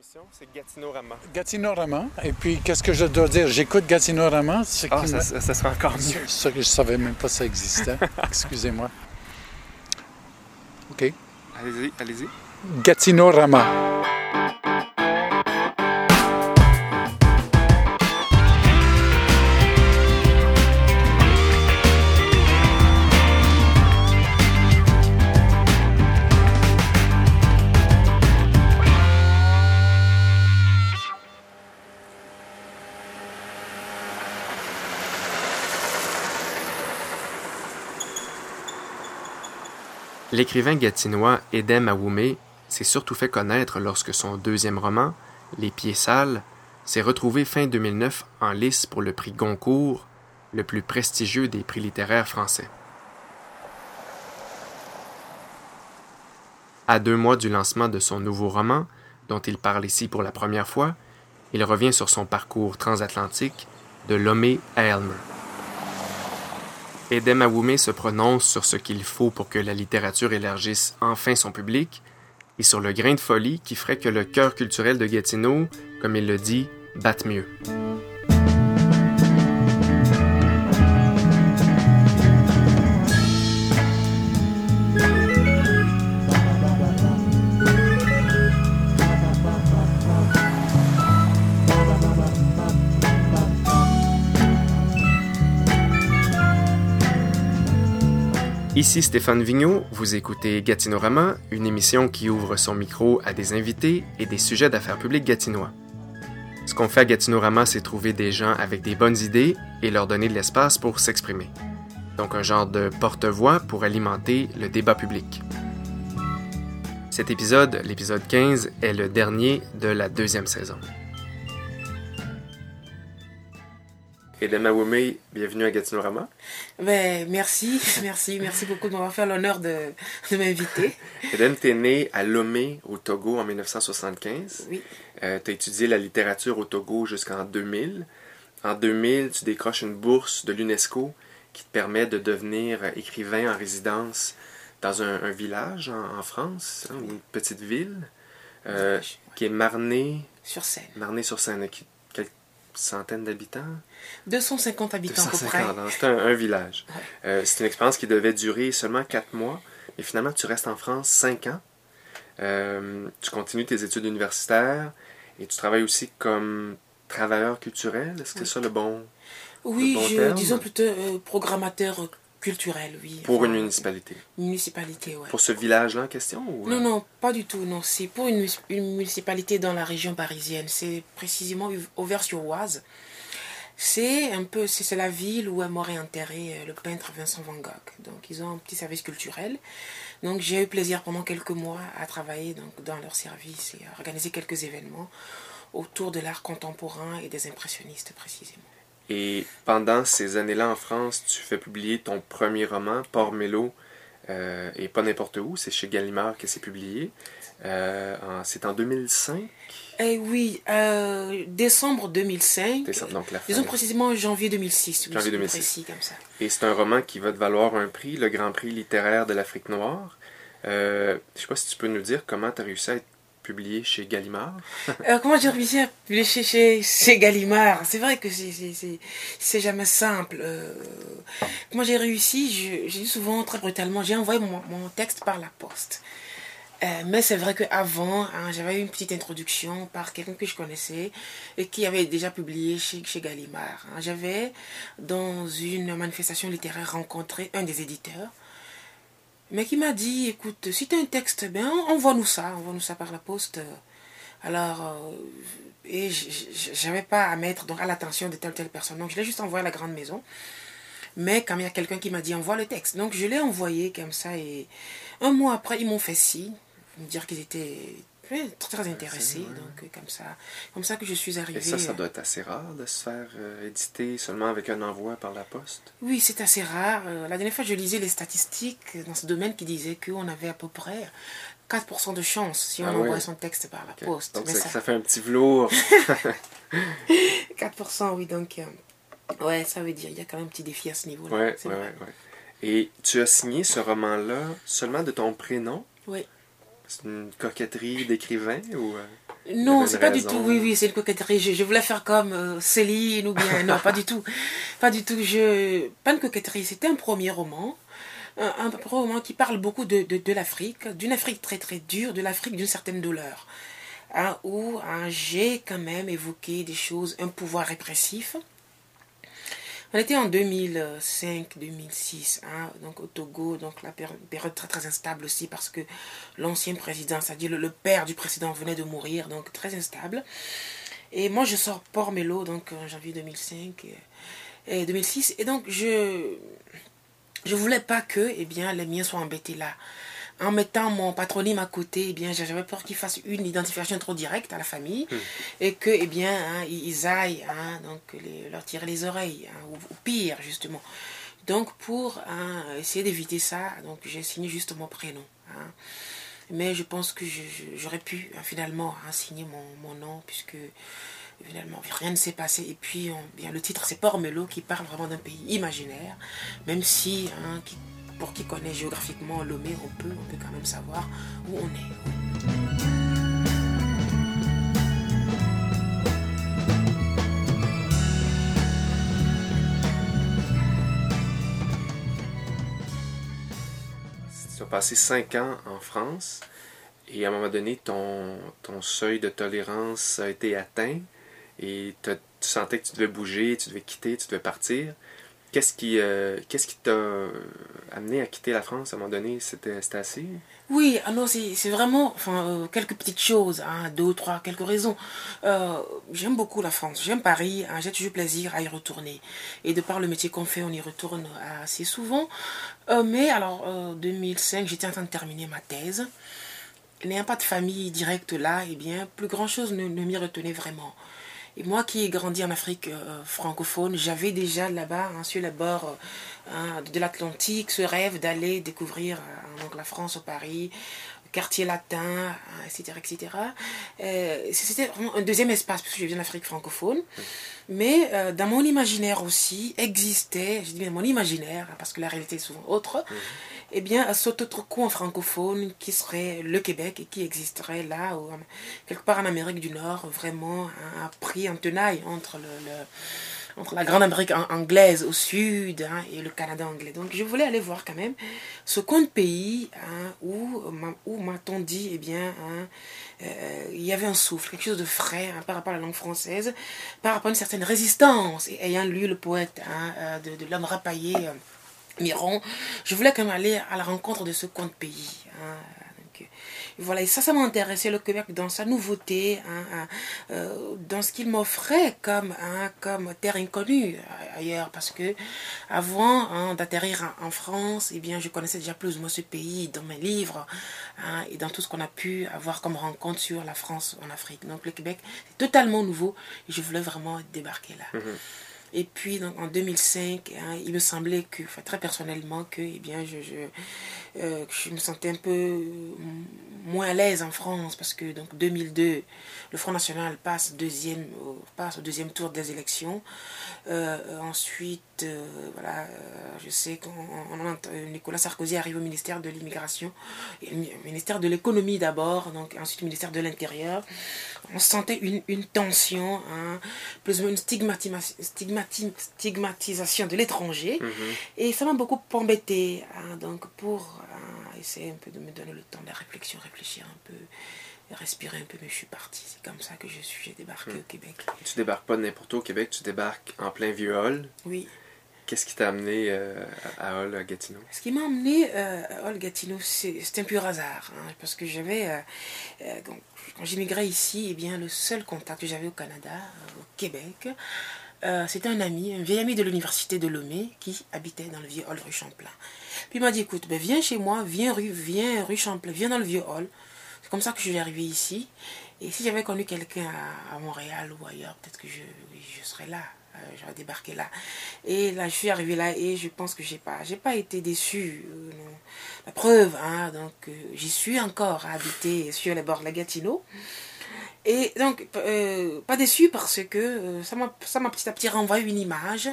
émission, c'est Gatineau-Rama. Gatineau-Rama. Et puis, qu'est-ce que je dois dire? J'écoute Gatineau-Rama. ce Ah, ça, ça, ça sera encore mieux. Ça que je savais même pas ça existait. Excusez-moi. OK. Allez-y, allez-y. Gatineau-Rama. L'écrivain gatinois Edem Awoumé s'est surtout fait connaître lorsque son deuxième roman, Les Pieds Sales, s'est retrouvé fin 2009 en lice pour le prix Goncourt, le plus prestigieux des prix littéraires français. À deux mois du lancement de son nouveau roman, dont il parle ici pour la première fois, il revient sur son parcours transatlantique de Lomé à Elmer. Edem Awoumé se prononce sur ce qu'il faut pour que la littérature élargisse enfin son public et sur le grain de folie qui ferait que le cœur culturel de Gatineau, comme il le dit, batte mieux. Ici Stéphane Vigneault, vous écoutez Gatinorama, une émission qui ouvre son micro à des invités et des sujets d'affaires publiques gatinois. Ce qu'on fait à Gatinorama, c'est trouver des gens avec des bonnes idées et leur donner de l'espace pour s'exprimer. Donc un genre de porte-voix pour alimenter le débat public. Cet épisode, l'épisode 15, est le dernier de la deuxième saison. Edem Awome, bienvenue à Gatinorama. Ben, merci, merci, merci beaucoup de m'avoir fait l'honneur de, de m'inviter. Eden, t'es né à Lomé, au Togo, en 1975. Oui. Euh, tu as étudié la littérature au Togo jusqu'en 2000. En 2000, tu décroches une bourse de l'UNESCO qui te permet de devenir écrivain en résidence dans un, un village en, en France, hein, une petite ville, euh, qui est Marnay, Sur scène. Marnay-sur-Seine, qui centaines d'habitants? 250 habitants à peu près. 250, hein, c'est un, un village. Ouais. Euh, c'est une expérience qui devait durer seulement 4 mois, mais finalement tu restes en France 5 ans. Euh, tu continues tes études universitaires et tu travailles aussi comme travailleur culturel. Est-ce que c'est ça le bon Oui, Le bon je, terme? disons plutôt euh, programmateur culturel, oui. pour Enfin, une municipalité Municipalité, ouais. Pour ce village-là en question ou... Non, non, pas du tout, non. C'est pour une, municipalité dans la région parisienne. C'est précisément Auvers-sur-Oise. C'est un peu, c'est c'est la ville où est mort et enterré euh, le peintre Vincent Van Gogh. Donc, ils ont un petit service culturel. Donc, j'ai eu plaisir pendant quelques mois à travailler donc, dans leur service et à organiser quelques événements autour de l'art contemporain et des impressionnistes précisément. Et pendant ces années-là en France, tu fais publier ton premier roman, Port Mélo, euh, et pas n'importe où, c'est chez Gallimard que c'est publié. Euh, c'est en 2005, Eh oui, euh, décembre 2005. décembre, donc la fin. Disons précisément janvier 2006. Oui, Janvier c'est plus 2006. précis comme ça. Et c'est un roman qui va te valoir un prix, le Grand Prix littéraire de l'Afrique noire. Je sais pas si tu peux nous dire comment tu as réussi à être publié chez Gallimard. Comment j'ai réussi à publier chez, chez, chez Gallimard? C'est vrai que c'est- jamais simple. Euh, comment j'ai réussi? J'ai souvent, très brutalement, j'ai envoyé mon, mon texte par la poste. Euh, mais c'est vrai qu'avant, hein, j'avais une petite introduction par quelqu'un que je connaissais et qui avait déjà publié chez, chez Gallimard. hein. J'avais, dans une manifestation littéraire, rencontré un des éditeurs mais qui m'a dit, écoute, si tu as un texte, ben, envoie-nous ça, envoie-nous ça par la poste. Alors, euh, et j'avais pas à mettre donc, à l'attention de telle ou telle personne. Donc, je l'ai juste envoyé à la grande maison. Mais quand il y a quelqu'un qui m'a dit, envoie le texte. Donc, je l'ai envoyé comme ça. Et un mois après, ils m'ont fait signe, me dire qu'ils étaient ouais, très, très intéressés. Donc, euh, comme ça, comme ça que je suis arrivée. Et ça, ça euh, doit être assez rare de se faire euh, éditer seulement avec un envoi par la poste? Oui, c'est assez rare. La dernière fois, je lisais les statistiques dans ce domaine qui disaient qu'on avait à peu près 4% de chance si on Ah envoie ouais. son texte par la poste. Donc Mais ça, ça- fait un petit velours. 4%, oui, donc... euh, ouais, ça veut dire il y a quand même un petit défi à ce niveau-là. ouais, ouais, ouais, ouais. Et tu as signé ce roman-là seulement de ton prénom? Oui. C'est une coquetterie d'écrivain ou... euh, Non, c'est pas du tout. Oui, oui, c'est une coquetterie. Je, je voulais faire comme euh, Céline ou bien. Non, pas du tout. Pas du tout. Je... Pas une coquetterie. C'était un premier roman. Un, un premier roman qui parle beaucoup de, de, de l'Afrique, d'une Afrique très très dure, de l'Afrique d'une certaine douleur. Hein, où hein, j'ai quand même évoqué des choses, un pouvoir répressif. On était en 2005-2006, hein, donc au Togo, donc la péri- période très très instable aussi parce que l'ancien président, c'est-à-dire le, père du président venait de mourir, donc très instable. Et moi je sors Port Mélo, donc en janvier 2005 et, et 2006, et donc je je voulais pas que eh bien les miens soient embêtés là. En mettant mon patronyme à côté, eh bien j'avais peur qu'ils fassent une identification trop directe à la famille et que eh bien hein, ils aillent hein, donc les- leur tirer les oreilles hein, ou, ou pire justement. Donc pour essayer d'éviter ça, donc j'ai signé juste mon prénom. Mais je pense que j'aurais pu finalement signer mon, mon nom puisque finalement rien ne s'est passé. Et puis on- bien, le titre c'est Pormelo qui parle vraiment d'un pays imaginaire, même si qui- pour qui connaît géographiquement Lomé, on peut, on peut quand même savoir où on est. Tu as passé cinq ans en France et à un moment donné, ton, seuil de tolérance a été atteint et tu sentais que tu devais bouger, tu devais quitter, tu devais partir. Qu'est-ce qui euh, qu'est-ce qui t'a amené à quitter la France à un moment donné? C'était assez? Oui, ah non, c'est vraiment enfin, euh, quelques petites choses, hein, deux, trois, quelques raisons. Euh, j'aime beaucoup la France, j'aime Paris, hein, j'ai toujours plaisir à y retourner. Et de par le métier qu'on fait, on y retourne assez souvent. Euh, mais alors, euh, 2005, j'étais en train de terminer ma thèse. N'ayant pas de famille directe là, eh bien, plus grand-chose ne, ne m'y retenait vraiment. Et moi qui ai grandi en Afrique euh, francophone, j'avais déjà là-bas, hein, sur les bords euh, hein, de l'Atlantique, ce rêve d'aller découvrir euh, la France au Paris, quartier latin, hein, etc. etc. Euh, C'était vraiment un deuxième espace, parce que je viens d'Afrique francophone. Mais euh, dans mon imaginaire aussi existait, je dis bien mon imaginaire, hein, parce que la réalité est souvent autre, eh bien, cet autre coin francophone qui serait le Québec et qui existerait là, ou quelque part en Amérique du Nord, vraiment hein, pris en tenaille entre, le, le- entre la grande Amérique an- anglaise au sud hein, et le Canada anglais. Donc, je voulais aller voir quand même ce coin de pays hein, où, m'a- où m'a-t-on dit, eh bien, hein, euh, il y avait un souffle, quelque chose de frais par rapport à la langue française, par rapport à une certaine résistance. Et ayant lu le poète euh, de, de l'homme rapaillé, euh, Miron, je voulais quand même aller à la rencontre de ce coin de pays. Voilà, et ça, ça m'a intéressé, le Québec, dans sa nouveauté, hein, hein, euh, dans ce qu'il m'offrait comme, hein, terre inconnue euh, ailleurs, parce que avant d'atterrir en, France, eh bien, je connaissais déjà plus ou moins ce pays dans mes livres et dans tout ce qu'on a pu avoir comme rencontre sur la France en Afrique. Donc le Québec, c'est totalement nouveau et je voulais vraiment débarquer là. Et puis donc, en 2005, hein, il me semblait que, enfin, très personnellement, que eh bien, je, je, euh, je me sentais un peu moins à l'aise en France parce que donc 2002, le Front National passe, deuxième, passe au deuxième tour des élections. Euh, ensuite, euh, voilà, euh, je sais entend- Nicolas Sarkozy arrive au ministère de l'immigration, ministère de l'économie d'abord, donc ensuite au ministère de l'Intérieur. On sentait une, une tension, hein, plus ou moins une stigmati- stigmatisation de l'étranger. Et ça m'a beaucoup embêté. hein, donc pour hein, essayer un peu de me donner le temps de la réflexion, réfléchir un peu, respirer un peu, mais je suis partie. C'est comme ça que je suis, j'ai débarqué au Québec. Tu débarques pas n'importe où au Québec, tu débarques en plein vieux hall. Oui. Qu'est-ce qui t'a amené euh, à Hall, Gatineau? Ce qui m'a emmené euh, à Olgatineau, c'est c'est un pur hasard. hein, parce que j'avais, euh, quand, j'immigrais ici, eh bien, le seul contact que j'avais au Canada, au Québec, c'était un ami, un vieil ami de l'université de Lomé qui habitait dans le vieux hall rue Champlain. Puis il m'a dit écoute, ben, viens chez moi, viens rue, viens rue Champlain, viens dans le vieux hall. C'est comme ça que je suis arrivé ici. Et si j'avais connu quelqu'un à, Montréal ou ailleurs, peut-être que je serais là. Euh, J'aurais débarqué là. Et là, je suis arrivé là et je pense que j'ai pas, j'ai pas été déçu. euh. La preuve, hein, donc euh, j'y suis encore à sur les bords de la Gatineau. Et donc, pas déçu parce que ça m'a petit à petit renvoyé une image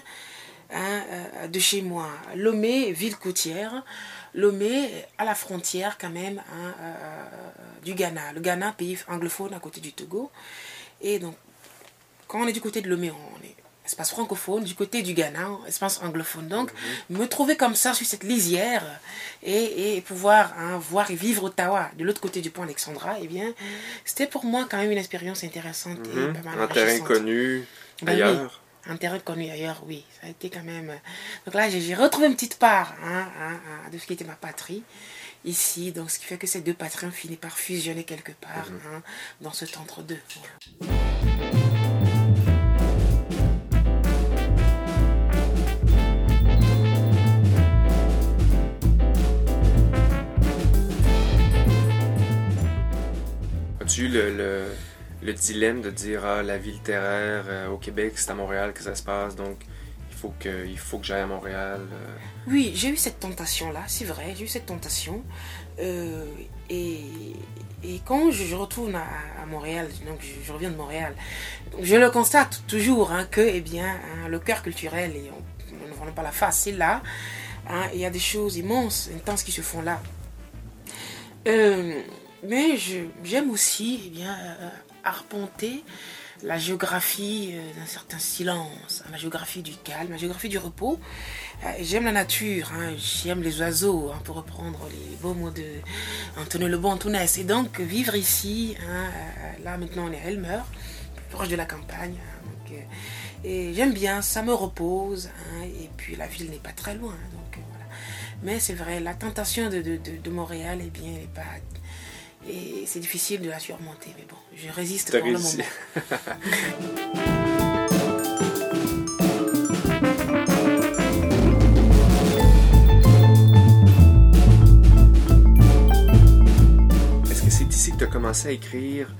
hein, de chez moi. Lomé, ville côtière. Lomé, à la frontière quand même hein, du Ghana. Le Ghana, pays anglophone à côté du Togo. Et donc, quand on est du côté de Lomé, on est espace francophone, du côté du Ghana, espace anglophone. Donc, me trouver comme ça sur cette lisière et, et pouvoir hein, voir et vivre Ottawa de l'autre côté du pont Alexandra, eh bien, c'était pour moi quand même une expérience intéressante et Mhm. pas mal Un terrain connu Ben ailleurs. oui, un terrain connu ailleurs, oui. Ça a été quand même. Donc là, j'ai retrouvé une petite part hein, hein, de ce qui était ma patrie ici. Donc, ce qui fait que ces deux patries ont fini par fusionner quelque part hein, dans cet entre-deux. Eu le, le, le dilemme de dire ah, la vie littéraire euh, au Québec, c'est à Montréal que ça se passe, donc il faut que, que j'aille à Montréal. euh. Oui, j'ai eu cette tentation-là, c'est vrai, j'ai eu cette tentation. Euh, et, quand je, retourne à, Montréal, donc je, reviens de Montréal, je le constate toujours hein, que eh bien, hein, le cœur culturel, et on ne voit pas la face, c'est là. hein, Il y a des choses immenses, intenses qui se font là. Euh, mais j'aime aussi eh bien, euh, arpenter la géographie euh, d'un certain silence, hein, la géographie du calme, la géographie du repos. Euh, J'aime la nature, hein, j'aime les oiseaux, hein, pour reprendre les beaux mots de Lebon Antunes. Et donc, vivre ici, là maintenant on est à Elmer, proche de la campagne. et j'aime bien, ça me repose. et puis la ville n'est pas très loin. Donc, voilà. Mais c'est vrai, la tentation de, de, de, Montréal, eh bien, elle est pas. Et c'est difficile de la surmonter. Mais bon, je résiste pour le réussi. moment. Est-ce que c'est ici que tu as commencé à écrire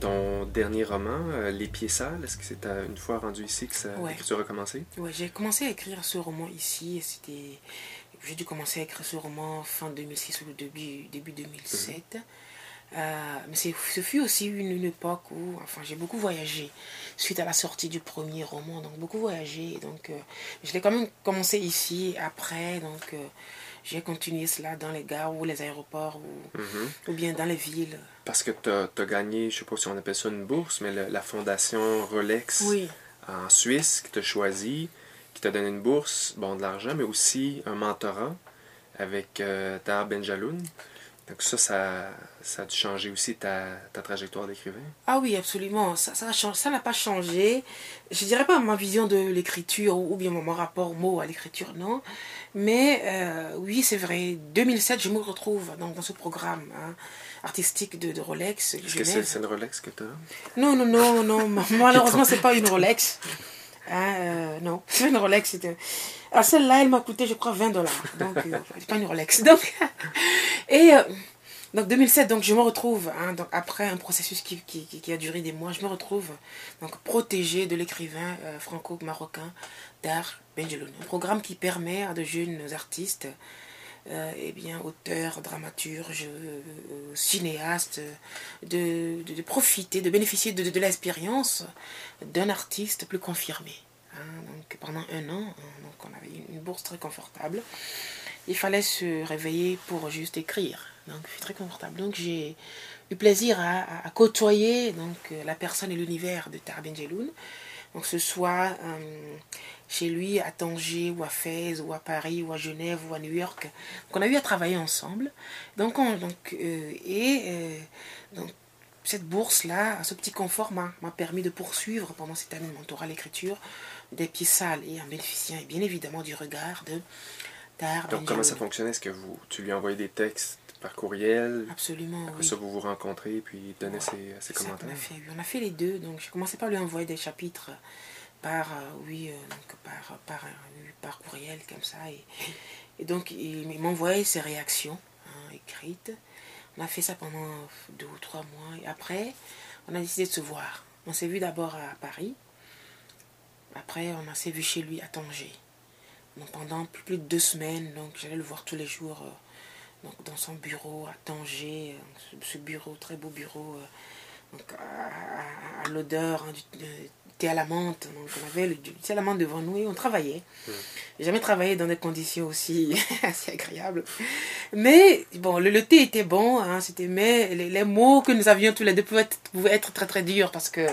ton dernier roman, euh, Les Pieds Sales? Est-ce que c'est une fois rendu ici que ça, Ouais. l'écriture a commencé? Ouais, j'ai commencé à écrire ce roman ici. C'était, j'ai dû commencer à écrire ce roman fin 2006 ou début, début 2007. Euh, mais ce fut aussi une, une époque où, enfin, j'ai beaucoup voyagé suite à la sortie du premier roman, donc beaucoup voyagé. Donc, euh, je l'ai quand même commencé ici. Après, donc, euh, j'ai continué cela dans les gares ou les aéroports ou, Mhm. ou bien dans les villes. Parce que tu as, gagné, je sais pas si on appelle ça une bourse, mais le- la fondation Rolex Oui, en Suisse qui t'a choisi, qui t'a donné une bourse, bon, de l'argent, mais aussi un mentorat avec euh, Tahar Benjaloun. Donc ça, ça, ça a dû changer aussi ta, ta trajectoire d'écrivain. Ah oui, absolument. Ça n'a pas changé. Je dirais pas ma vision de l'écriture ou ou bien mon rapport mot à l'écriture, non. Mais euh, oui, c'est vrai. 2007, je me retrouve dans, dans ce programme hein, artistique de, de Rolex. Est-ce que c'est une Rolex que tu as Non, non, non, non. ma- Malheureusement, c'est pas une Rolex. Hein, euh, non, une Rolex. c'était- Ah, celle-là, elle m'a coûté, je crois, 20 dollars. Donc, euh, c'est pas une Rolex. Donc, et euh, donc 2007, donc je me retrouve, hein, donc, après un processus qui, a duré des mois, je me retrouve donc protégée de l'écrivain euh, franco-marocain Dar Benjeloun. Un programme qui permet à de jeunes artistes euh, eh bien, auteurs, dramaturges, euh, cinéastes, euh, de, de, profiter, de bénéficier de, de, l'expérience d'un artiste plus confirmé. hein. donc pendant un an, hein, donc on avait une, bourse très confortable. Il fallait se réveiller pour juste écrire. Donc c'est très confortable. Donc j'ai eu plaisir à, côtoyer donc, la personne et l'univers de Tarbin Jeloun. Donc ce soit euh, chez lui à Tanger ou à Fès ou à Paris ou à Genève ou à New York. Donc on a eu à travailler ensemble. Donc, on- donc euh, et euh, donc cette bourse là, ce petit confort m'a permis de poursuivre pendant cette année de mentorat à l'écriture des pieds sales et en bénéficiant bien évidemment du regard de Tar Donc comment ça fonctionnait Est-ce que vous, tu lui envoyais des textes par courriel? Absolument, Après oui. ça, vous vous rencontrez puis il donnait ses, commentaires a fait. oui. On a fait les deux. Donc, j'ai commencé par lui envoyer des chapitres par, euh, oui, euh, par, par, euh, par courriel, comme ça. Et, donc, il, m'envoyait ses réactions hein, écrites. On a fait ça pendant deux ou trois mois. Et après, on a décidé de se voir. On s'est vu d'abord à Paris. Après, on s'est vu chez lui à Tanger. Donc, pendant plus, de deux semaines, donc j'allais le voir tous les jours donc, dans son bureau à Tanger. Ce, bureau, très beau bureau. donc, à, l'odeur hein, du, à la menthe. Donc on avait le, thé à la menthe devant nous et on travaillait. Jamais travaillé dans des conditions aussi assez agréables. Mais bon, le, thé était bon, hein, c'était mais les, mots que nous avions tous les deux pouvaient être, pouvaient être très très durs parce que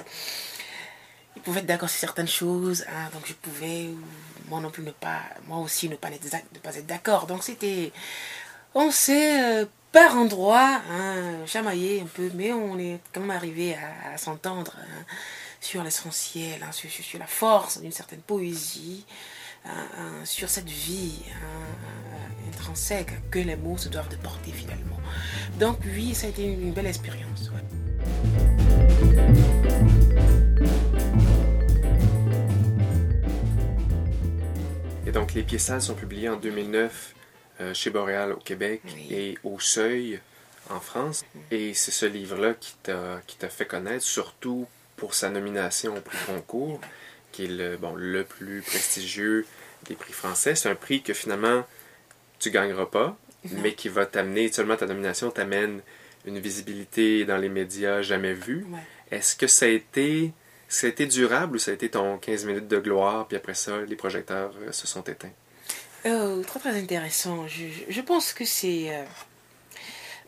ils pouvaient être d'accord sur certaines choses, hein, donc je pouvais moi non plus ne pas, moi aussi ne pas être, ne pas être d'accord. Donc c'était, on s'est euh, par endroits hein, chamaillé un peu, mais on est quand même arrivé à, à s'entendre hein, sur l'essentiel, hein, sur, la force d'une certaine poésie, hein, hein, sur cette vie hein, intrinsèque que les mots se doivent de porter finalement. Donc oui, ça a été une, belle expérience. Ouais. Et donc, les pièces sales sont publiées en 2009 euh, chez Boréal au Québec Oui. et au Seuil en France. Et c'est ce livre-là qui t'a fait connaître, surtout pour sa nomination au prix Goncourt, qui est le, bon, le plus prestigieux des prix français. C'est un prix que finalement tu gagneras pas, Non. mais qui va t'amener, seulement ta nomination t'amène une visibilité dans les médias jamais vue. Ouais. Est-ce que ça a été ça a été durable ou ça a été ton 15 minutes de gloire, puis après ça, les projecteurs euh, se sont éteints? Oh, très très intéressant. Je, je- je pense que c'est... euh,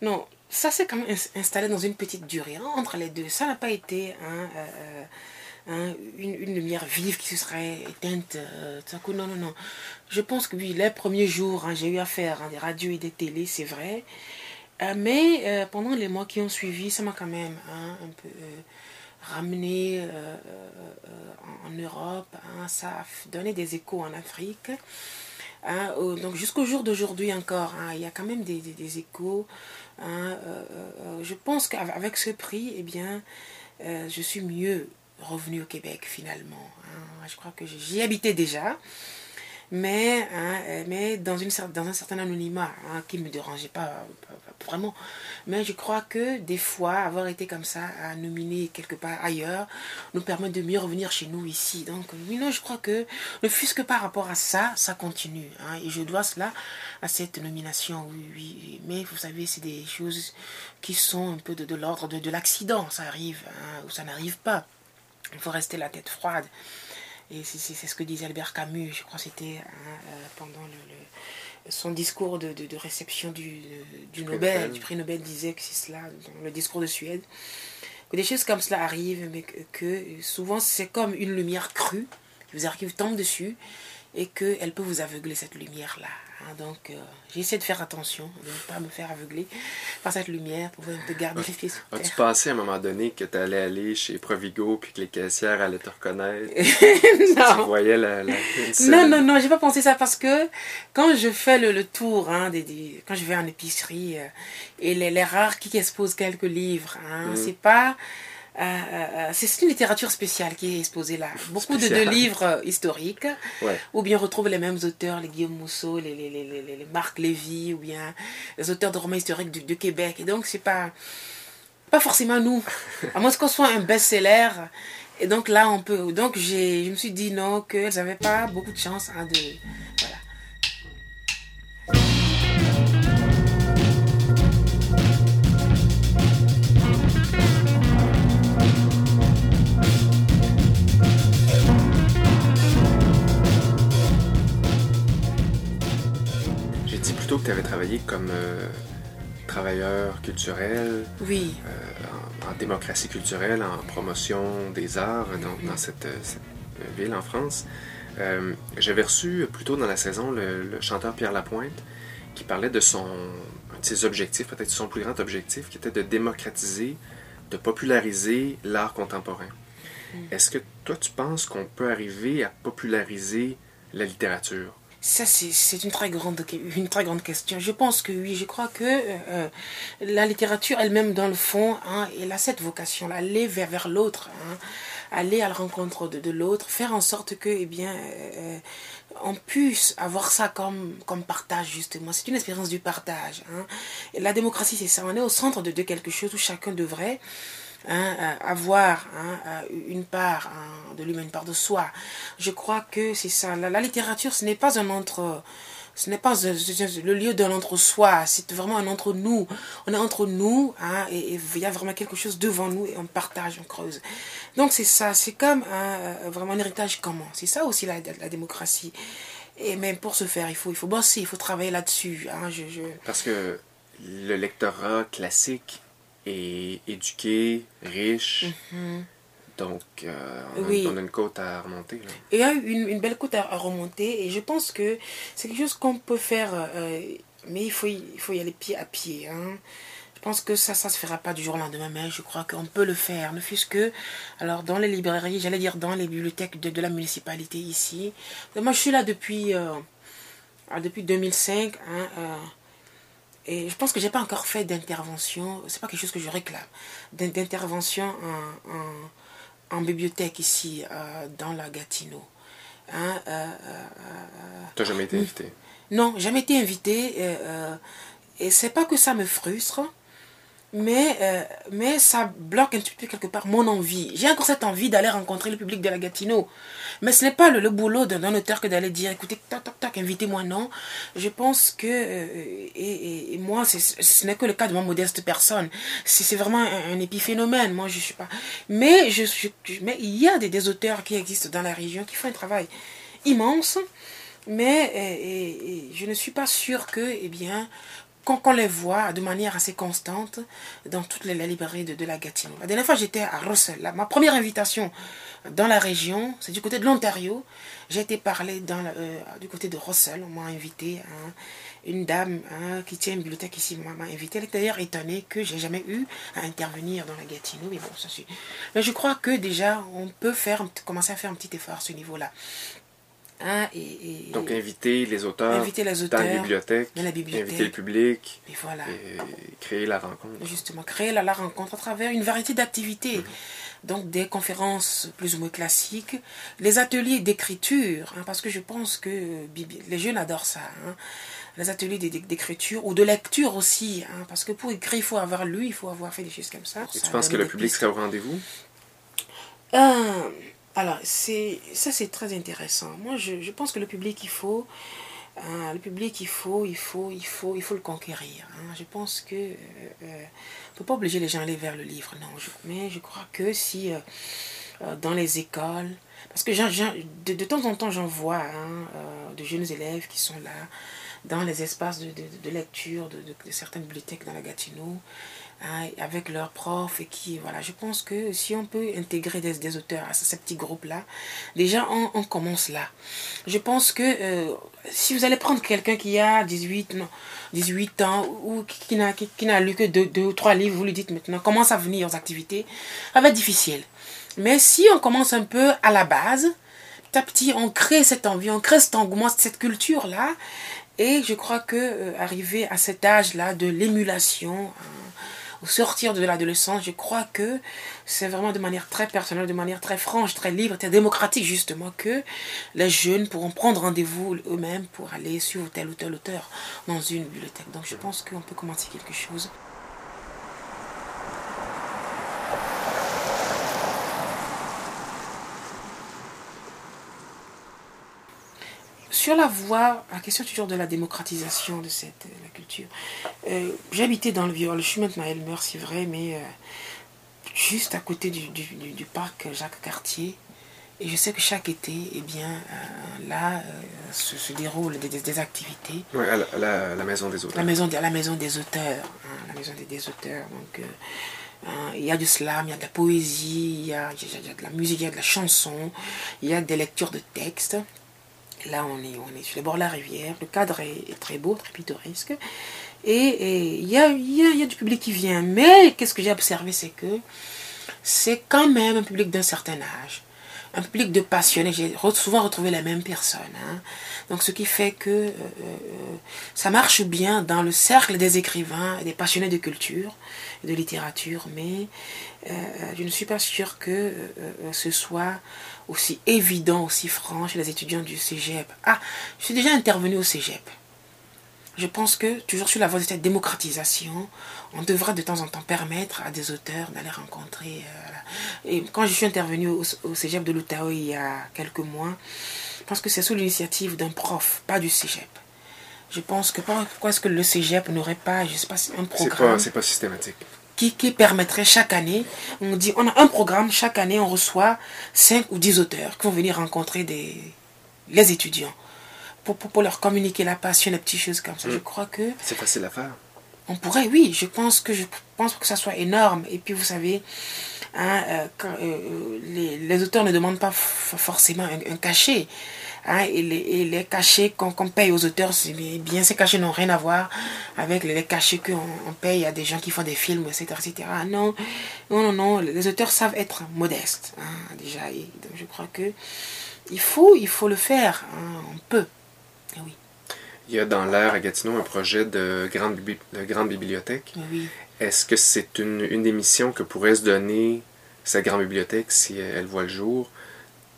Non, ça s'est quand même ins- installé dans une petite durée hein, entre les deux. Ça n'a pas été hein, euh, euh, hein, une, lumière vive qui se serait éteinte euh, à. Non, non, non. Je pense que oui, les premiers jours, j'ai eu à faire hein, des radios et des télés, c'est vrai. Mais pendant les mois qui ont suivi, ça m'a quand même un peu ramené en, Europe. ça a donné des échos en Afrique. Donc jusqu'au jour d'aujourd'hui encore, il y a quand même des échos. Hein, euh, euh, euh, je pense qu'avec ce prix, eh je suis mieux revenue au Québec finalement. hein. Je crois que j'y habitais déjà, mais, hein, euh, mais dans, une, dans un certain anonymat hein, qui ne me dérangeait pas, vraiment. Mais je crois que des fois, avoir été comme ça, à nominer quelque part ailleurs, nous permet de mieux revenir chez nous ici. Donc, oui, non, je crois que ne fût-ce que par rapport à ça, ça continue. hein. et je dois cela à cette nomination, oui, oui. Mais vous savez, c'est des choses qui sont un peu de, de l'ordre de, de l'accident. Ça arrive ou ça n'arrive pas. Il faut rester la tête froide. Et c'est ce que disait Albert Camus, je crois que c'était hein, euh, pendant le, le- son discours de, de- de réception du, du prix Nobel, Nobel. du prix Nobel disait que c'est cela, dans le discours de Suède, que des choses comme cela arrivent, mais que, que souvent c'est comme une lumière crue qui vous arrive, tombe dessus, et qu'elle peut vous aveugler cette lumière-là. hein. Donc euh, j'ai essayé de faire attention, de ne pas me faire aveugler par cette lumière pour peu garder les pieds sur As-tu terre. pensé à un moment donné que tu allais aller chez Provigo puis que les caissières allaient te reconnaître? Tu non. voyais la. la Non, non, non, j'ai pas pensé ça parce que quand je fais le, le tour, hein, des, des- quand je vais en épicerie, euh, et les, les rares qui exposent quelques livres, hein, Mhm. c'est pas. Euh, euh, c'est une littérature spéciale qui est exposée là. Beaucoup de, livres euh, historiques, Ouais. ou bien on retrouve les mêmes auteurs, les Guillaume Mousseau, les, les, les, les, Marc Lévy, ou bien les auteurs de romans historiques du, du Québec. Et donc, c'est pas, pas forcément nous. À moins qu'on soit un best-seller. Et donc là, on peut. Donc, je me suis dit non, qu'elles n'avaient pas beaucoup de chance hein, de. Voilà. Que tu avais travaillé comme euh, travailleur culturel, Oui, euh, en, en démocratie culturelle, en promotion des arts dans, dans cette, euh, cette, ville en France. Euh, J'avais reçu plus tôt dans la saison le, le chanteur Pierre Lapointe qui parlait de son de ses objectifs, peut-être son plus grand objectif, qui était de démocratiser, de populariser l'art contemporain. Est-ce que toi tu penses qu'on peut arriver à populariser la littérature? Ça, c'est une très, grande, une très grande question. Je pense que oui, je crois que euh, euh, la littérature elle-même, dans le fond, hein, elle a cette vocation-là, aller vers, vers l'autre, hein, aller à la rencontre de, de l'autre, faire en sorte que, eh bien, euh, on puisse avoir ça comme, comme partage, justement. C'est une expérience du partage. Hein. La démocratie, c'est ça. On est au centre de, de quelque chose où chacun devrait hein, euh, avoir hein, euh, une part hein, de lui-même, une part de soi. Je crois que c'est ça. La, littérature, ce n'est pas un entre ce n'est pas le lieu de l'entre-soi, c'est vraiment un entre-nous. On est entre nous, et, il y a vraiment quelque chose devant nous, et on partage, on creuse. Donc c'est ça, c'est comme un, vraiment un héritage commun. C'est ça aussi la, démocratie. Et même pour ce faire, il faut, il faut bosser, il faut travailler là-dessus. Je... Parce que le lectorat classique est éduqué, riche. Mm-hmm. Donc, euh, on, a, une côte à remonter. Il y a une, une belle côte à, remonter et je pense que c'est quelque chose qu'on peut faire, euh, mais il faut, y, il faut y aller pied à pied. Hein. Je pense que ça, ça se fera pas du jour au lendemain, mais je crois qu'on peut le faire. Ne fût-ce que, alors dans les librairies, j'allais dire dans les bibliothèques de, de, la municipalité ici. Moi, je suis là depuis, euh, depuis 2005. Hein, et je pense que j'ai pas encore fait d'intervention, c'est pas quelque chose que je réclame, d'intervention en, en, en bibliothèque ici, euh, dans la Gatineau. Hein, euh, euh, tu n'as jamais été invité Non, jamais été invité. et c'est pas que ça me frustre, mais, euh, mais ça bloque un petit peu quelque part mon envie. J'ai encore cette envie d'aller rencontrer le public de la Gatineau. Mais ce n'est pas le, boulot d'un auteur que d'aller dire, écoutez, tac, tac, tac, invitez-moi, non. Je pense que, euh, et, moi, ce n'est que le cas de ma modeste personne. C'est vraiment un, épiphénomène. Moi, je suis pas. Mais, je, mais il y a des, auteurs qui existent dans la région qui font un travail immense. Mais et, je ne suis pas sûre que, eh bien, qu'on les voit de manière assez constante dans toutes les, librairies de, la Gatineau. La dernière fois, j'étais à Russell. ma première invitation dans la région, c'est du côté de l'Ontario. J'ai été parler euh, du côté de Russell. On m'a invité. Hein, une dame hein, qui tient une bibliothèque ici m'a invité. Elle est d'ailleurs étonnée que j'ai jamais eu à intervenir dans la Gatineau. Mais bon, ça suit. Mais je crois que déjà, on peut commencer à faire un petit effort à ce niveau-là. Hein, et, Donc inviter les auteurs, inviter les auteurs dans, la bibliothèque, inviter le public, et, voilà. créer la rencontre. Justement, créer la, rencontre à travers une variété d'activités. Mhm. Donc des conférences plus ou moins classiques, les ateliers d'écriture, hein, parce que je pense que les jeunes adorent ça. Hein. les ateliers d'écriture ou de lecture aussi, parce que pour écrire, il faut avoir lu, il faut avoir fait des choses comme ça. Et tu penses que le public serait au rendez-vous? Euh, alors, ça c'est très intéressant. Moi, je, pense que le public, il faut, hein, le public, il faut, il faut, il faut, il faut le conquérir. Hein. Je pense que euh, euh faut pas obliger les gens à aller vers le livre, non. mais je crois que si euh, euh, dans les écoles, parce que de, de, temps en temps, j'en vois hein, de jeunes élèves qui sont là dans les espaces de, de lecture de, certaines bibliothèques dans la Gatineau Avec leurs profs et qui, voilà, je pense que si on peut intégrer des, des auteurs à ce, petit groupe-là, déjà on, commence là. Je pense que euh, si vous allez prendre quelqu'un qui a 18, non, 18 ans ou qui, n'a qui, n'a lu que deux, deux ou trois livres, vous lui dites maintenant commence à venir aux activités, ça va être difficile. Mais si on commence un peu à la base, petit à petit, on crée cette envie, on crée cet engouement, cette culture-là, et je crois que euh, arriver à cet âge-là de l'émulation, hein, au sortir de l'adolescence, je crois que c'est vraiment de manière très personnelle, de manière très franche, très libre, très démocratique justement, que les jeunes pourront prendre rendez-vous eux-mêmes pour aller suivre tel ou tel auteur dans une bibliothèque. Donc je pense qu'on peut commencer quelque chose. Sur la voie, la question toujours de la démocratisation de cette la culture. Euh, J'habitais dans le Viol, je suis maintenant à c'est vrai, mais euh, juste à côté du, du, du, parc Jacques Cartier. Et je sais que chaque été, eh bien, euh, là, euh, se, se, déroulent des, des, activités. Oui, à la, la, maison des auteurs. La maison, la maison des auteurs. Hein, la maison des, des auteurs. Donc, hein, il y a du slam, il y a de la poésie, il y a, il y a de la musique, il y a de la chanson, il y a des lectures de textes. Là, on est, on est sur les bords de la rivière. Le cadre est, très beau, très pittoresque. Et il y a, du public qui vient. Mais qu'est-ce que j'ai observé, c'est que c'est quand même un public d'un certain âge. Un public de passionnés. J'ai souvent retrouvé les mêmes personnes. Hein. Donc, ce qui fait que euh, euh, ça marche bien dans le cercle des écrivains et des passionnés de culture de littérature. Mais euh, je ne suis pas sûre que ce soit aussi évident, aussi franc chez les étudiants du cégep. Ah, je suis déjà intervenu au cégep. Je pense que, toujours sur la voie de cette démocratisation, on devrait de temps en temps permettre à des auteurs d'aller rencontrer. Euh, et quand je suis intervenu au, cégep de l'Outaouais il y a quelques mois, je pense que c'est sous l'initiative d'un prof, pas du cégep. Je pense que pourquoi est-ce que le cégep n'aurait pas, je sais pas, un C'est programme pas, c'est pas systématique. Qui, qui permettrait chaque année, on dit, on a un programme, chaque année on reçoit 5 ou 10 auteurs qui vont venir rencontrer des, les étudiants pour, pour, pour leur communiquer la passion, des petites choses comme ça. Mm. Je crois que C'est facile à faire. on pourrait, oui, je pense que je pense que ça soit énorme. Et puis vous savez, hein, euh, quand, euh, les, les auteurs ne demandent pas forcément un, un cachet. Hein, et, les, et les cachets qu'on paye aux auteurs, bien, ces cachets n'ont rien à voir avec les, cachets qu'on on paye à des gens qui font des films, etc. etc. Non, non, non, non, les auteurs savent être modestes, hein, déjà. Et donc je crois que il faut, il faut le faire, hein, on peut. Eh Oui, Il y a dans l'air à Gatineau un projet de grande, de grande bibliothèque. oui. Est-ce que c'est une, une des missions que pourrait se donner cette grande bibliothèque si elle voit le jour?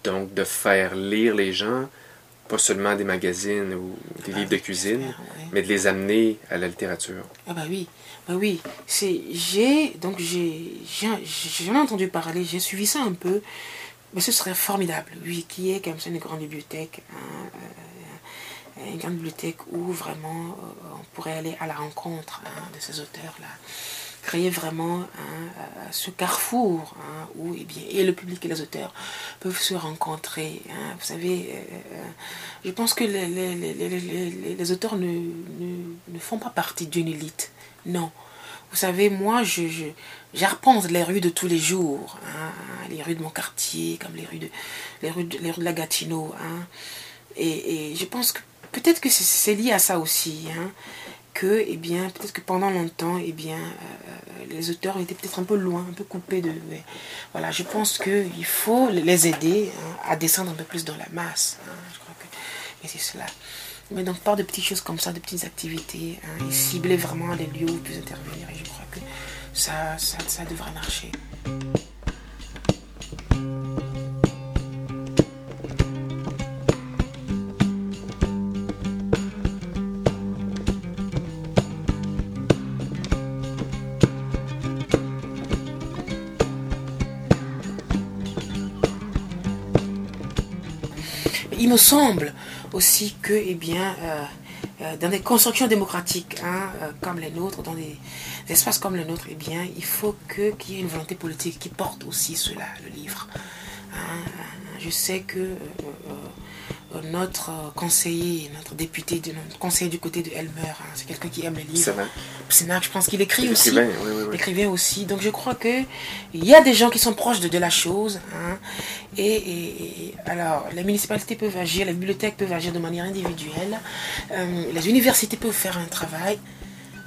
Donc, de faire lire les gens, pas seulement des magazines ou des Ah, livres de cuisine, ouais. mais de les amener à la littérature. Ah bah oui, bah oui. C'est j'ai donc j'ai j'ai- j'en ai entendu parler, j'ai suivi ça un peu. Mais ce serait formidable, oui, qui est comme ça une grande bibliothèque, hein, euh, une grande bibliothèque où vraiment euh, on pourrait aller à la rencontre hein, de ces auteurs-là, créer vraiment hein, ce carrefour hein, où eh bien et le public et les auteurs peuvent se rencontrer. hein. Vous savez, euh, euh, je pense que les, les, les, les, auteurs ne, ne, ne font pas partie d'une élite. Non. Vous savez, moi, je, je, j'arpente les rues de tous les jours, les rues de mon quartier, comme les rues de, les rues les rues de la Gatineau. Et, je pense que peut-être que c'est, lié à ça aussi. Que, eh bien, peut-être que pendant longtemps, eh bien, euh, les auteurs étaient peut-être un peu loin, un peu coupés de. voilà, je pense qu'il faut les aider hein, à descendre un peu plus dans la masse. hein, je crois que c'est cela. Mais donc, par de petites choses comme ça, de petites activités, hein, et cibler vraiment les lieux où ils peuvent intervenir. Et je crois que ça, ça, ça devrait marcher. Il me semble aussi que, eh bien, euh, euh, dans des constructions démocratiques hein, euh, comme les nôtres, dans des, espaces comme les nôtres, eh bien, il faut qu'il y ait une volonté politique qui porte aussi cela, le livre. Hein, je sais que notre euh, conseiller, notre député, de, notre conseiller du côté de Elmer, hein, c'est quelqu'un qui aime les livres. Sénac, je pense qu'il écrit aussi Écrivain, oui, oui, oui. écrivain aussi. Donc je crois que il y a des gens qui sont proches de, de la chose. hein. Et, et- et- alors, les municipalités peuvent agir, les bibliothèques peuvent agir de manière individuelle. Euh, les universités peuvent faire un travail.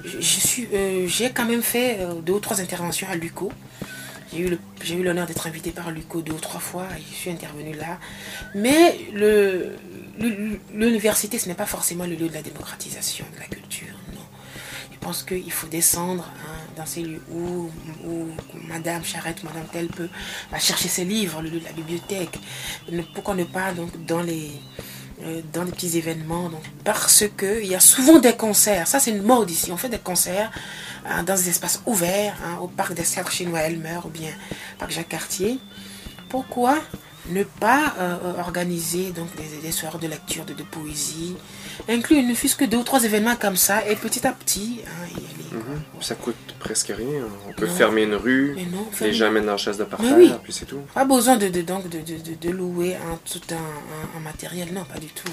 Je, je suis, euh, j'ai quand même fait euh, deux ou trois interventions à l'UCO. J'ai eu, l'honneur d'être invité par l'UCO deux ou trois fois et je suis intervenu là. Mais l'université, ce n'est pas forcément le lieu de la démocratisation de la culture, non. Je pense qu'il faut descendre hein, dans ces lieux où, où Madame Charrette, Madame Telle peut va chercher ses livres, le lieu de la bibliothèque. Pourquoi ne pas donc dans les euh, dans les petits événements donc, parce que il y a souvent des concerts ça c'est une mode ici on fait des concerts hein, dans des espaces ouverts hein, au parc des Cercles chinois Elmer ou bien parc Jacques Cartier pourquoi ne pas euh, organiser donc des, des soirées de lecture, de, de poésie, inclure ne fût-ce que deux ou trois événements comme ça, et petit à petit, hein. Mhm. Ça coûte presque rien. On peut Non. fermer une rue, non, les fermer- gens mettent leur chaise de oui. puis c'est tout. Pas besoin de, de, donc de, de, de, louer tout un, un- un matériel, non, pas du tout.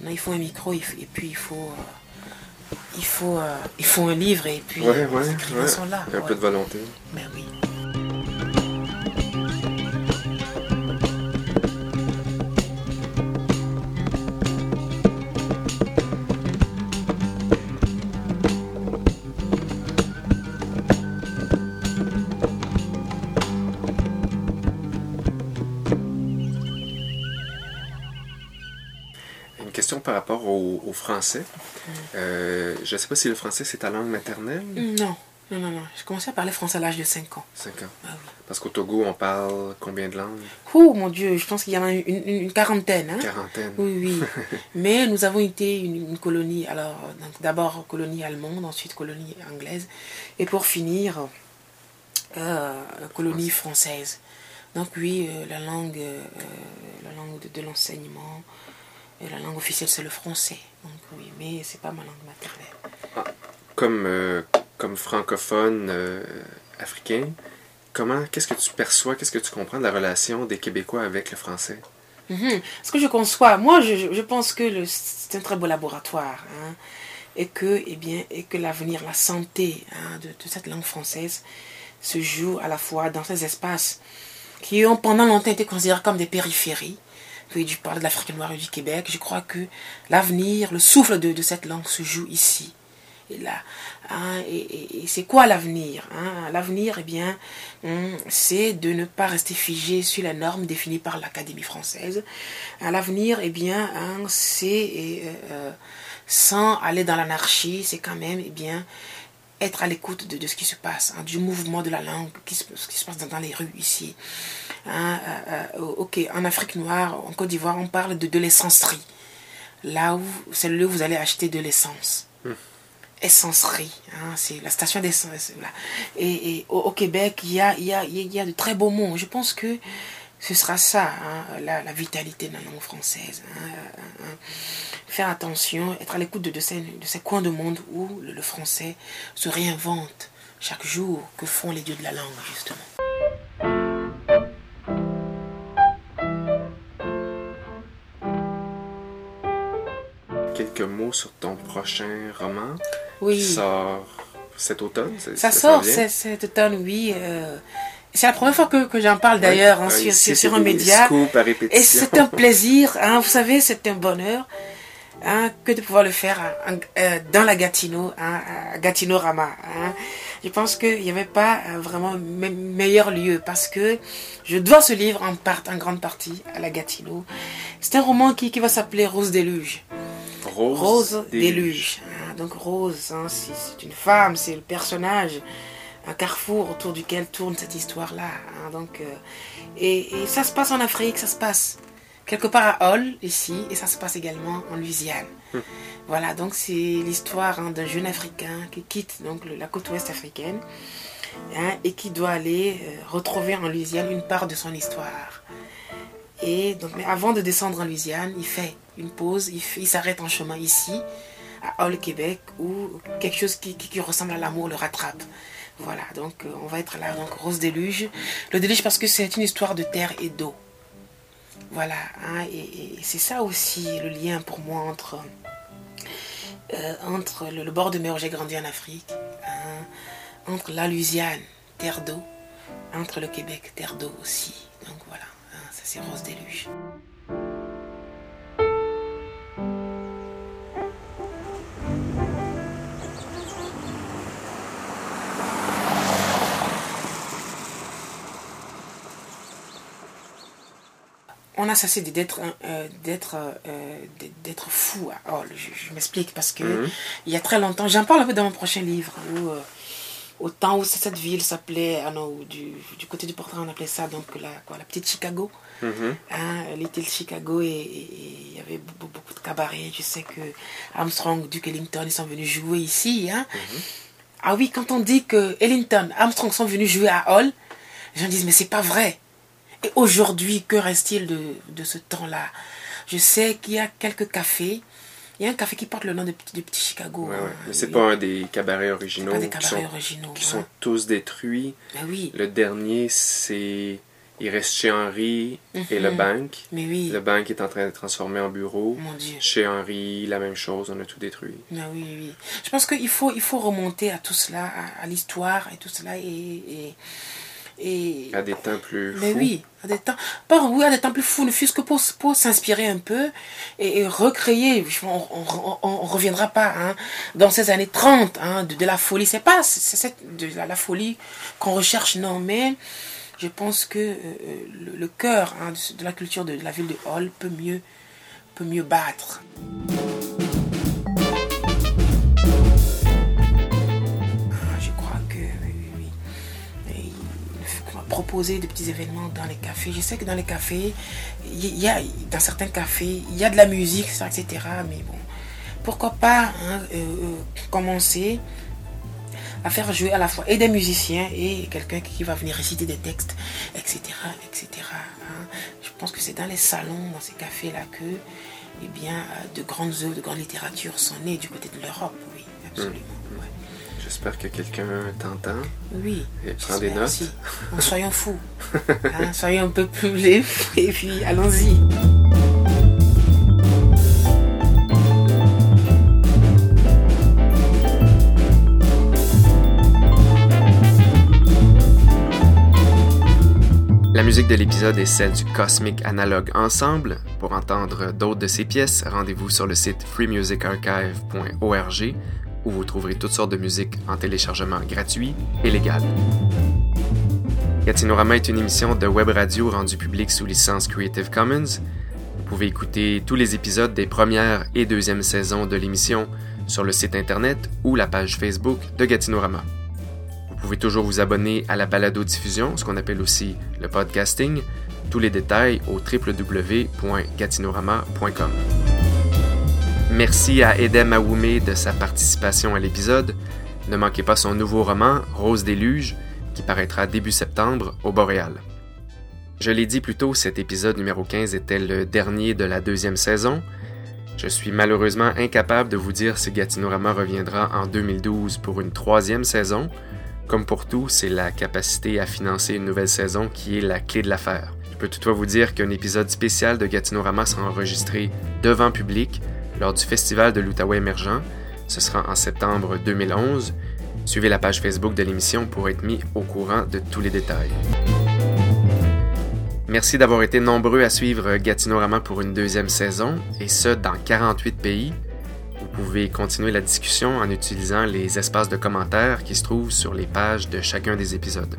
Non, il faut un micro, et puis il faut, euh, il faut, euh, il faut un livre, et puis Ouais, ouais, les écrivains ouais. sont là. Un ouais. peu de volonté. Ben oui. Rapport au, au français. Euh, je ne sais pas si le français c'est ta langue maternelle. Non, non, non, non. J'ai commencé à parler français à l'âge de 5 ans. 5 ans. Ah oui. Parce qu'au Togo, on parle combien de langues? Oh mon Dieu, je pense qu'il y en a une, une- une quarantaine. Hein? Quarantaine. Oui, oui. Mais nous avons été une, une colonie, alors d'abord colonie allemande, ensuite colonie anglaise, et pour finir, euh, colonie française. Donc oui, euh, la langue, euh, la langue de, de l'enseignement, Et la langue officielle, c'est le français. Donc oui, mais c'est pas ma langue maternelle. Comme, euh, comme francophone euh, africain, comment, qu'est-ce que tu perçois, qu'est-ce que tu comprends de la relation des Québécois avec le français? Mhm. Ce que je conçois, moi, je, je- pense que c'est un très beau laboratoire. hein, et que, eh bien, et que l'avenir, la santé hein, de, de cette langue française se joue à la fois dans ces espaces qui ont pendant longtemps été considérés comme des périphéries. Puis du parler de l'Afrique noire et du Québec. Je crois que l'avenir, le souffle de, cette langue se joue ici et là. hein, et c'est quoi l'avenir hein? L'avenir, eh bien, hum, c'est de ne pas rester figé sur les normes définies par l'Académie française. Hein, L'avenir, eh bien, c'est euh, euh, sans aller dans l'anarchie, c'est quand même, eh bien, être à l'écoute de, de ce qui se passe, hein, du mouvement de la langue, qui se, ce qui se passe dans, dans les rues ici. Hein, euh, euh, ok, en Afrique noire, en Côte d'Ivoire, on parle de, de l'essencerie. Là où c'est le lieu où vous allez acheter de l'essence. Essencerie, hein, c'est la station d'essence. Et, et au, au Québec, il y a, y a, il y a de très beaux mots. Je pense que ce sera ça, hein, la, la vitalité de la langue française. hein, hein. Faire attention, être à l'écoute de, de, ces, de ces coins de monde où le, le français se réinvente chaque jour. Que font les dieux de la langue, justement Quelques mots sur ton prochain roman Oui. qui sort cet automne Ça s'en sort cet automne, oui. euh, c'est la première fois que, que j'en parle d'ailleurs hein, Ouais, sur, un média. Et c'est un plaisir, hein, vous savez, c'est un bonheur hein, que de pouvoir le faire euh, dans la Gatineau, à Gatineau Rama. Je pense qu'il n'y avait pas euh, vraiment me- meilleur lieu parce que je dois ce livre en, part, en grande partie à la Gatineau. C'est un roman qui, qui va s'appeler Rose Déluge. Rose, Rose Déluge. Déluge. Donc Rose, c'est une femme, c'est le personnage, un carrefour autour duquel tourne cette histoire-là. hein. Donc, euh, et, et ça se passe en Afrique, ça se passe quelque part à Hall, ici, et ça se passe également en Louisiane. Voilà, donc c'est l'histoire hein, d'un jeune Africain qui quitte donc le- la côte ouest africaine hein, et qui doit aller euh, retrouver en Louisiane une part de son histoire. Et donc, mais avant de descendre en Louisiane, il fait une pause, il, s'arrête en chemin ici, à Hall, Québec, où quelque chose qui, qui- qui ressemble à l'amour le rattrape. Voilà, donc euh, on va être là, donc Rose Déluge. Le déluge parce que c'est une histoire de terre et d'eau. Voilà, hein, et, c'est ça aussi le lien pour moi entre, euh, le bord de mer où j'ai grandi en Afrique, hein, entre la Louisiane, terre d'eau, entre le Québec, terre d'eau aussi. Donc voilà, hein, ça c'est Rose Déluge. On a cessé d'être euh, d'être euh, d'être fou à Hall. Je, je m'explique parce que Mhm. il y a très longtemps, j'en parle un peu dans mon prochain livre, où, euh, au temps où cette ville s'appelait, ah non, du, du côté du portrait on appelait ça donc la, quoi, la petite Chicago, Mhm. hein, Little Chicago, et il y avait beaucoup, beaucoup de cabarets. Je sais que Armstrong, Duke Ellington, ils sont venus jouer ici. Hein. Ah oui, quand on dit que Ellington, Armstrong sont venus jouer à Hall, les gens disent mais c'est pas vrai. Et aujourd'hui, que reste-t-il de, de ce temps-là? Je sais qu'il y a quelques cafés. Il y a un café qui porte le nom de, Petit- de Petit Chicago. Ouais, ouais. hein. Mais c'est pas un des cabarets originaux, pas des qui, cabarets sont, originaux. qui sont tous détruits. Mais oui, Le dernier, c'est. Il reste chez Henri et le Mhm. banque. mais oui. Le banque est en train de transformer en bureau. Mon Dieu. Chez Henri, la même chose, on a tout détruit. Mais oui, oui. Je pense qu'il faut, il faut remonter à tout cela, à, à l'histoire et tout cela. Et, et, et- À des temps plus Mais fous. oui, à des temps, pas oui, à des temps plus fous, ne fût-ce que pour, pour s'inspirer un peu et, et recréer. On, on reviendra pas hein, dans ces années 30 hein, de, de la folie. C'est pas c'est cette, de la, la folie qu'on recherche, non, mais je pense que euh, euh, le, le cœur hein, de, de la culture de, de la ville de Hall peut mieux, peut mieux battre. Proposer des petits événements dans les cafés. Je sais que dans les cafés, il y a, dans certains cafés, il y a de la musique, etc. Mais bon, pourquoi pas hein, euh, euh, commencer à faire jouer à la fois et des musiciens et quelqu'un qui va venir réciter des textes, etc. etc. hein. Je pense que c'est dans les salons, dans ces cafés-là que eh bien, de grandes œuvres, de grande littérature sont nées du côté de l'Europe, oui, absolument. ouais. J'espère que quelqu'un t'entend. Oui. Et prends des notes. aussi. En soyons fous. Hein, soyons un peu plus fous et puis allons-y. La musique de l'épisode est celle du Cosmic Analog Ensemble. Pour entendre d'autres de ses pièces, rendez-vous sur le site freemusicarchive.org où vous trouverez toutes sortes de musique en téléchargement gratuit et légal. Gatinorama est une émission de web radio rendue publique sous licence Creative Commons. Vous pouvez écouter tous les épisodes des premières et deuxièmes saisons de l'émission sur le site internet ou la page Facebook de Gatinorama. Vous pouvez toujours vous abonner à la balado-diffusion, ce qu'on appelle aussi le podcasting. Tous les détails au www.gatinorama.com. Merci à Edem Aoumé de sa participation à l'épisode. Ne manquez pas son nouveau roman, Rose Déluge, qui paraîtra début septembre au Boréal. Je l'ai dit plus tôt, cet épisode numéro 15 était le dernier de la deuxième saison. Je suis malheureusement incapable de vous dire si Gatinorama reviendra en 2012 pour une troisième saison. Comme pour tout, c'est la capacité à financer une nouvelle saison qui est la clé de l'affaire. Je peux toutefois vous dire qu'un épisode spécial de Gatinorama sera enregistré devant public lors du Festival de l'Outaouais émergent. Ce sera en septembre 2011. Suivez la page Facebook de l'émission pour être mis au courant de tous les détails. Merci d'avoir été nombreux à suivre Gatinorama pour une deuxième saison, et ce, dans 48 pays. Vous pouvez continuer la discussion en utilisant les espaces de commentaires qui se trouvent sur les pages de chacun des épisodes.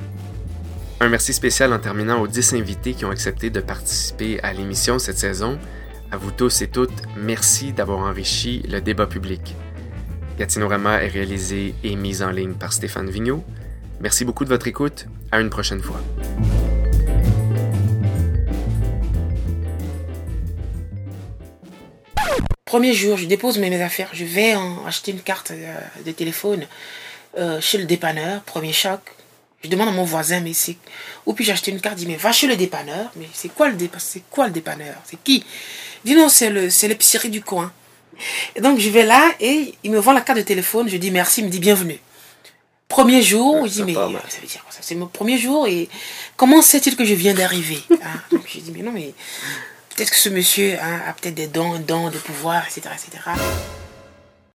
Un merci spécial en terminant aux 10 invités qui ont accepté de participer à l'émission cette saison. À vous tous et toutes, merci d'avoir enrichi le débat public. Gatinorama est réalisé et mis en ligne par Stéphane Vigneault. Merci beaucoup de votre écoute. À une prochaine fois. Premier jour, je dépose mes, affaires. Je vais acheter une carte euh, de téléphone euh, chez le dépanneur. Premier choc. Je demande à mon voisin, mais c'est où puis-je acheter une carte? Il dit, mais va chez le dépanneur. Mais c'est quoi le quoi le dépanneur? C'est qui? Il dit non, c'est le, c'est l'épicerie du coin. Et donc je vais là et il me vend la carte de téléphone. Je dis merci, il me dit bienvenue. Premier jour, Ouais, je dis mais ça veut dire quoi ça C'est mon premier jour et comment sait-il que je viens d'arriver hein? Donc je dis mais non mais peut-être que ce monsieur hein, a peut-être des dons, dons de pouvoir, etc., etc.